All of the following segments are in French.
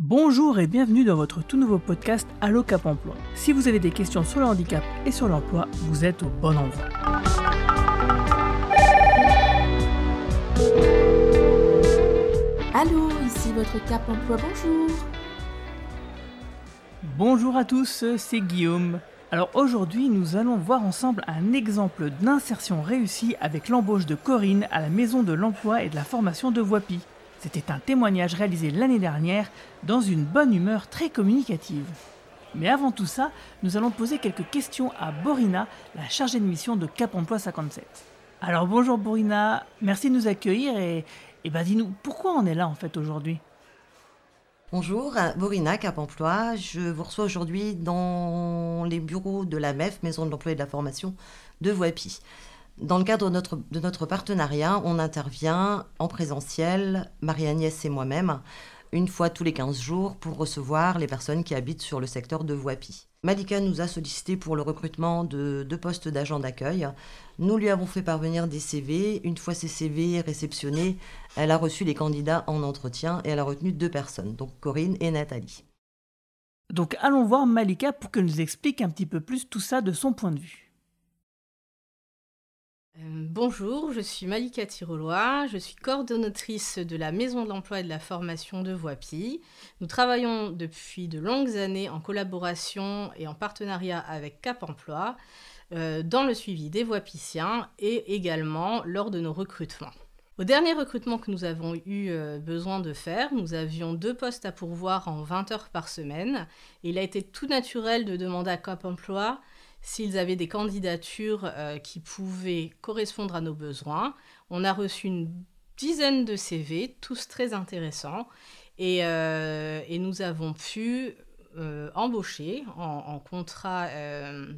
Bonjour et bienvenue dans votre tout nouveau podcast Allo Cap Emploi. Si vous avez des questions sur le handicap et sur l'emploi, vous êtes au bon endroit. Allô, ici votre Cap Emploi, bonjour. Bonjour à tous, c'est Guillaume. Alors aujourd'hui, nous allons voir ensemble un exemple d'insertion réussie avec l'embauche de Corinne à la Maison de l'Emploi et de la Formation de Voipy. C'était un témoignage réalisé l'année dernière dans une bonne humeur très communicative. Mais avant tout ça, nous allons poser quelques questions à Borina, la chargée de mission de Cap Emploi 57. Alors bonjour Borina, merci de nous accueillir et, ben dis-nous, pourquoi on est là en fait aujourd'hui? Bonjour, Borina, Cap Emploi. Je vous reçois aujourd'hui dans les bureaux de la MEF, Maison de l'Emploi et de la Formation de Voipy. Dans le cadre de notre, de notre partenariat, on intervient en présentiel, Marie-Agnès et moi-même, une fois tous les 15 jours pour recevoir les personnes qui habitent sur le secteur de Voipy. Malika nous a sollicité pour le recrutement de deux postes d'agents d'accueil. Nous lui avons fait parvenir des CV. Une fois ces CV réceptionnés, elle a reçu les candidats en entretien et elle a retenu deux personnes, donc Corinne et Nathalie. Donc allons voir Malika pour qu'elle nous explique un petit peu plus tout ça de son point de vue. Euh, bonjour, je suis Malika Tirolois, je suis coordonnatrice de la Maison de l'Emploi et de la Formation de Voipy. Nous travaillons depuis de longues années en collaboration et en partenariat avec Cap Emploi euh, dans le suivi des Voipiciens et également lors de nos recrutements. Au dernier recrutement que nous avons eu euh, besoin de faire, nous avions deux postes à pourvoir en 20 heures par semaine. il a été tout naturel de demander à Cap Emploi s'ils avaient des candidatures euh, qui pouvaient correspondre à nos besoins. On a reçu une dizaine de CV, tous très intéressants, et, euh, nous avons pu euh, embaucher en, contrat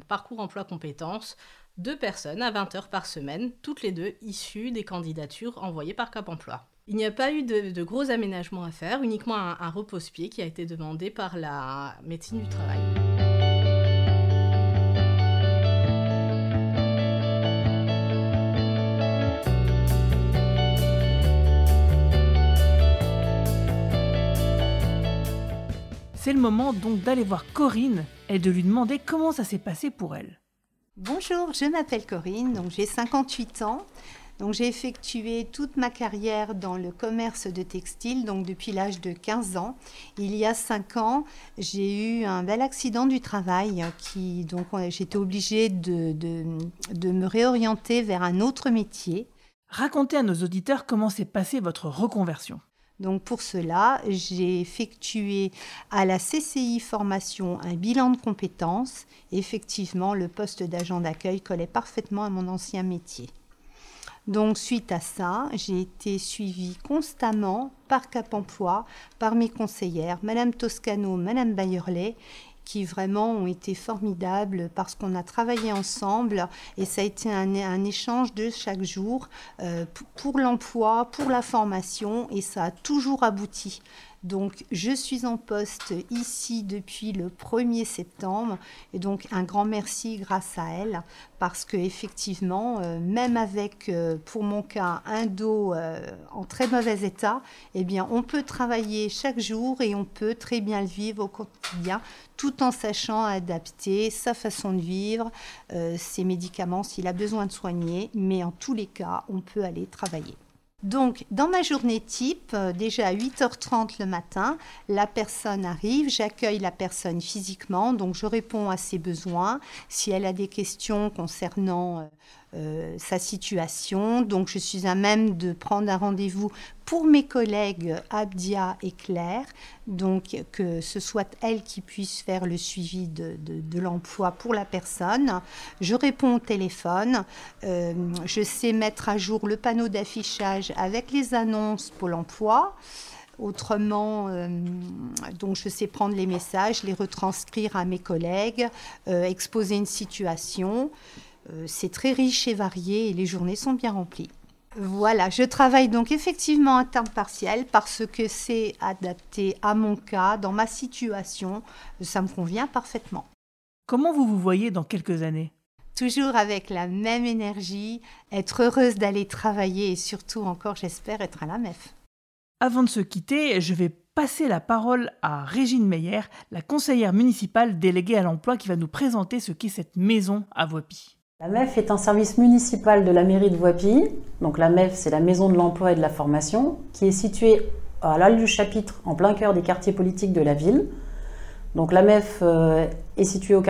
parcours emploi compétences deux personnes à 20 heures par semaine, toutes les deux issues des candidatures envoyées par Cap Emploi. Il n'y a pas eu de, gros aménagements à faire, uniquement un, un repose-pied qui a été demandé par la médecine du travail. C'est le moment donc d'aller voir Corinne et de lui demander comment ça s'est passé pour elle. Bonjour, je m'appelle Corinne, donc j'ai 58 ans. Donc j'ai effectué toute ma carrière dans le commerce de textile, donc depuis l'âge de 15 ans. Il y a 5 ans, j'ai eu un bel accident du travail qui donc j'étais obligée de, de, de me réorienter vers un autre métier. Racontez à nos auditeurs comment s'est passée votre reconversion. Donc pour cela, j'ai effectué à la CCI formation un bilan de compétences. Effectivement, le poste d'agent d'accueil collait parfaitement à mon ancien métier. Donc suite à ça, j'ai été suivie constamment par Cap Emploi, par mes conseillères, Madame Toscano, Madame Bayerley, qui vraiment ont été formidables parce qu'on a travaillé ensemble et ça a été un, échange de chaque jour euh, pour l'emploi, pour la formation et ça a toujours abouti. Donc je suis en poste ici depuis le 1er septembre. Et donc un grand merci grâce à elle. Parce que effectivement euh, même avec euh, pour mon cas un dos en très mauvais état, eh bien on peut travailler chaque jour et on peut très bien le vivre au quotidien tout en sachant adapter sa façon de vivre, euh, ses médicaments s'il a besoin de soigner, mais en tous les cas, on peut aller travailler. Donc, dans ma journée type, euh, déjà à 8h30 le matin, la personne arrive, j'accueille la personne physiquement, donc je réponds à ses besoins. Si elle a des questions concernant euh, sa situation. Donc je suis à même de prendre un rendez-vous pour mes collègues Abdia et Claire, donc que ce soit elles qui puissent faire le suivi de, l'emploi pour la personne. Je réponds au téléphone, euh, je sais mettre à jour le panneau d'affichage avec les annonces pour l'emploi. Autrement, euh, donc je sais prendre les messages, les retranscrire à mes collègues, exposer une situation. Euh, c'est très riche et varié et les journées sont bien remplies. Voilà, je travaille donc effectivement à temps partiel parce que c'est adapté à mon cas, dans ma situation, ça me convient parfaitement. Comment vous vous voyez dans quelques années? Toujours avec la même énergie, être heureuse d'aller travailler et surtout encore, j'espère, être à la MEF. Avant de se quitter, je vais passer la parole à Régine Meyer, la conseillère municipale déléguée à l'emploi qui va nous présenter ce qu'est cette maison à Voipy. La MEF est un service municipal de la mairie de Voipy. Donc la MEF, c'est la maison de l'emploi et de la formation, qui est située à l'Al du Chapitre, en plein cœur des quartiers politiques de la ville. Donc la MEF euh, est située au,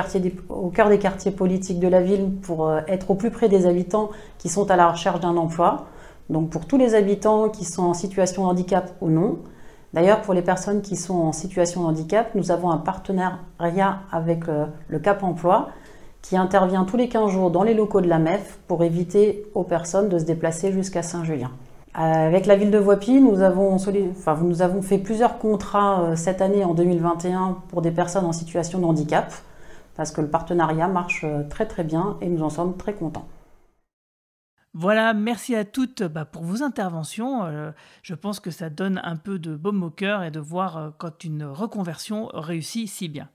au, cœur des quartiers politiques de la ville pour euh, être au plus près des habitants qui sont à la recherche d'un emploi. Donc pour tous les habitants qui sont en situation de handicap ou non. D'ailleurs, pour les personnes qui sont en situation de handicap, nous avons un partenariat avec euh, le Cap Emploi qui intervient tous les 15 jours dans les locaux de la MEF pour éviter aux personnes de se déplacer jusqu'à Saint-Julien. Avec la ville de Voipy, nous avons, fait plusieurs contrats euh, cette année en 2021 pour des personnes en situation de handicap, parce que le partenariat marche euh, très très bien et nous en sommes très contents. Voilà, merci à toutes bah, pour vos interventions. Euh, je pense que ça donne un peu de baume au cœur et de voir quand une reconversion réussit si bien.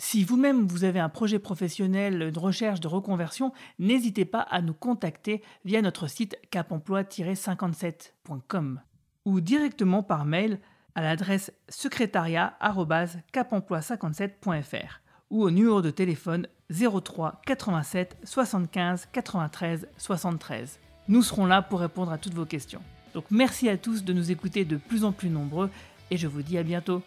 Si vous-même vous avez un projet professionnel de recherche de reconversion, n'hésitez pas à nous contacter via notre site capemploi-57.com ou directement par mail à l'adresse secrétariat@capemploi57.fr ou au numéro de téléphone 03 87 75 93 73. Nous serons là pour répondre à toutes vos questions. Donc merci à tous de nous écouter de plus en plus nombreux et je vous dis à bientôt.